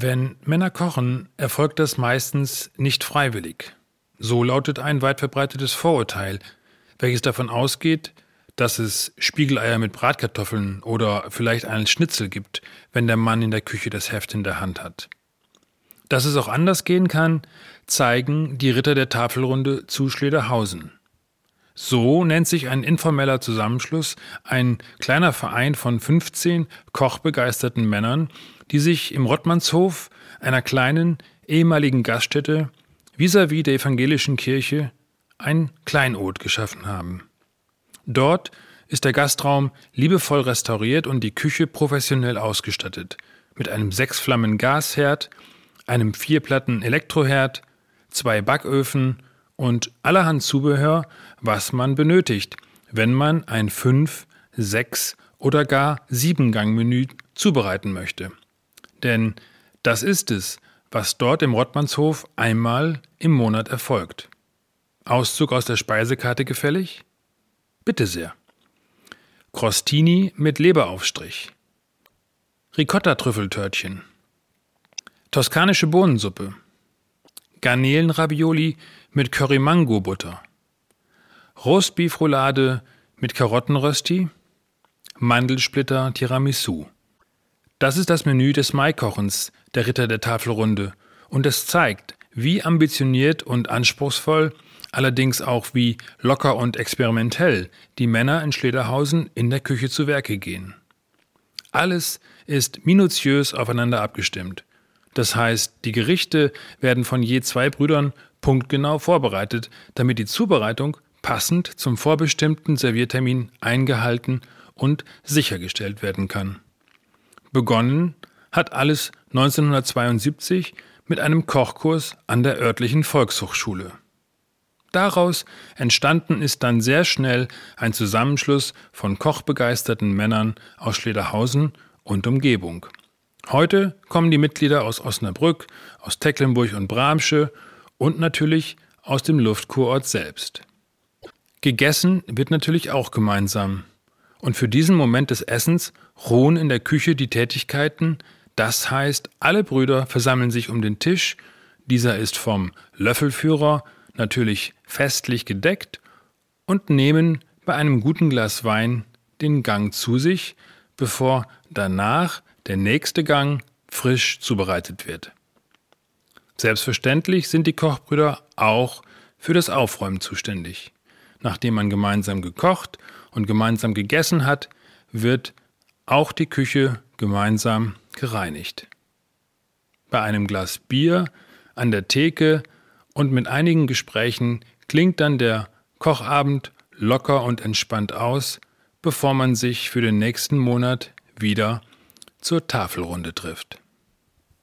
Wenn Männer kochen, erfolgt das meistens nicht freiwillig. So lautet ein weit verbreitetes Vorurteil, welches davon ausgeht, dass es Spiegeleier mit Bratkartoffeln oder vielleicht einen Schnitzel gibt, wenn der Mann in der Küche das Heft in der Hand hat. Dass es auch anders gehen kann, zeigen die Ritter der Tafelrunde zu Schlederhausen. So nennt sich ein informeller Zusammenschluss, ein kleiner Verein von 15 kochbegeisterten Männern, die sich im Rottmannshof, einer kleinen ehemaligen Gaststätte vis-à-vis -vis der evangelischen Kirche, ein Kleinod geschaffen haben. Dort ist der Gastraum liebevoll restauriert und die Küche professionell ausgestattet, mit einem sechsflammen Gasherd, einem vierplatten Elektroherd, zwei Backöfen und allerhand Zubehör, was man benötigt, wenn man ein fünf, sechs oder gar sieben Gang Menü zubereiten möchte. Denn das ist es, was dort im Rottmannshof einmal im Monat erfolgt. Auszug aus der Speisekarte gefällig? Bitte sehr. Crostini mit Leberaufstrich. Ricotta-Trüffeltörtchen. Toskanische Bohnensuppe. Garnelenravioli mit Curry-Mango-Butter. Rostbeefroulade mit Karottenrösti. Mandelsplitter Tiramisu. Das ist das Menü des Maikochens der Ritter der Tafelrunde und es zeigt, wie ambitioniert und anspruchsvoll allerdings auch wie locker und experimentell die Männer in Schlederhausen in der Küche zu Werke gehen. Alles ist minutiös aufeinander abgestimmt. Das heißt, die Gerichte werden von je zwei Brüdern punktgenau vorbereitet, damit die Zubereitung passend zum vorbestimmten Serviertermin eingehalten und sichergestellt werden kann. Begonnen hat alles 1972 mit einem Kochkurs an der örtlichen Volkshochschule. Daraus entstanden ist dann sehr schnell ein Zusammenschluss von kochbegeisterten Männern aus Schlederhausen und Umgebung. Heute kommen die Mitglieder aus Osnabrück, aus Tecklenburg und Bramsche und natürlich aus dem Luftkurort selbst. Gegessen wird natürlich auch gemeinsam. Und für diesen Moment des Essens ruhen in der Küche die Tätigkeiten, das heißt, alle Brüder versammeln sich um den Tisch, dieser ist vom Löffelführer natürlich festlich gedeckt und nehmen bei einem guten Glas Wein den Gang zu sich, bevor danach der nächste Gang frisch zubereitet wird. Selbstverständlich sind die Kochbrüder auch für das Aufräumen zuständig. Nachdem man gemeinsam gekocht und gemeinsam gegessen hat, wird auch die Küche gemeinsam gereinigt. Bei einem Glas Bier an der Theke und mit einigen Gesprächen klingt dann der Kochabend locker und entspannt aus, bevor man sich für den nächsten Monat wieder zur Tafelrunde trifft.